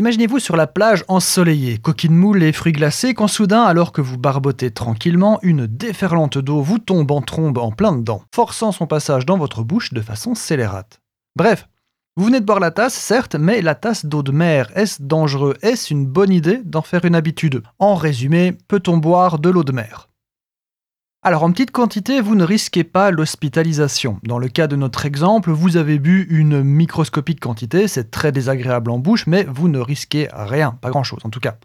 Imaginez-vous sur la plage ensoleillée, coquine moule et fruits glacés, quand soudain, alors que vous barbotez tranquillement, une déferlante d'eau vous tombe en trombe en plein dedans, forçant son passage dans votre bouche de façon scélérate. Bref, vous venez de boire la tasse, certes, mais la tasse d'eau de mer, est-ce dangereux? Est-ce une bonne idée d'en faire une habitude? En résumé, peut-on boire de l'eau de mer? Alors en petite quantité, vous ne risquez pas l'hospitalisation. Dans le cas de notre exemple, vous avez bu une microscopique quantité, c'est très désagréable en bouche, mais vous ne risquez rien, pas grand-chose en tout cas.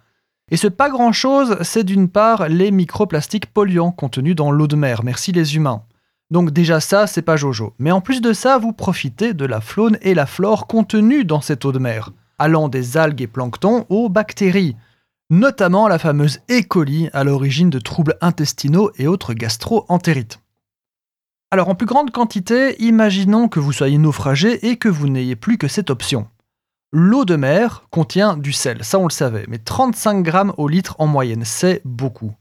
Et ce pas grand-chose, c'est d'une part les microplastiques polluants contenus dans l'eau de mer, merci les humains. Donc déjà ça, c'est pas jojo. Mais en plus de ça, vous profitez de la faune et la flore contenues dans cette eau de mer, allant des algues et planctons aux bactéries notamment la fameuse E. à l'origine de troubles intestinaux et autres gastro-entérites. Alors en plus grande quantité, imaginons que vous soyez naufragé et que vous n'ayez plus que cette option. L'eau de mer contient du sel, ça on le savait, mais 35 grammes au litre en moyenne, c'est beaucoup.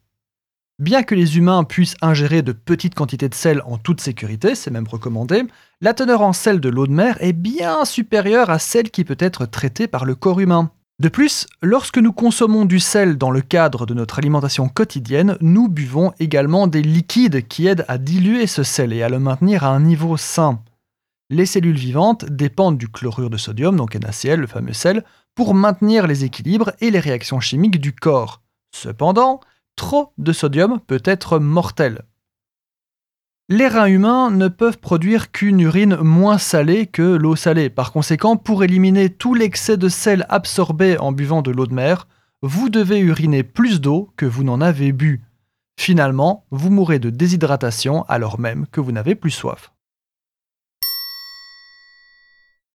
Bien que les humains puissent ingérer de petites quantités de sel en toute sécurité, c'est même recommandé, la teneur en sel de l'eau de mer est bien supérieure à celle qui peut être traitée par le corps humain. De plus, lorsque nous consommons du sel dans le cadre de notre alimentation quotidienne, nous buvons également des liquides qui aident à diluer ce sel et à le maintenir à un niveau sain. Les cellules vivantes dépendent du chlorure de sodium, donc NaCl, le fameux sel, pour maintenir les équilibres et les réactions chimiques du corps. Cependant, trop de sodium peut être mortel. Les reins humains ne peuvent produire qu'une urine moins salée que l'eau salée. Par conséquent, pour éliminer tout l'excès de sel absorbé en buvant de l'eau de mer, vous devez uriner plus d'eau que vous n'en avez bu. Finalement, vous mourrez de déshydratation alors même que vous n'avez plus soif.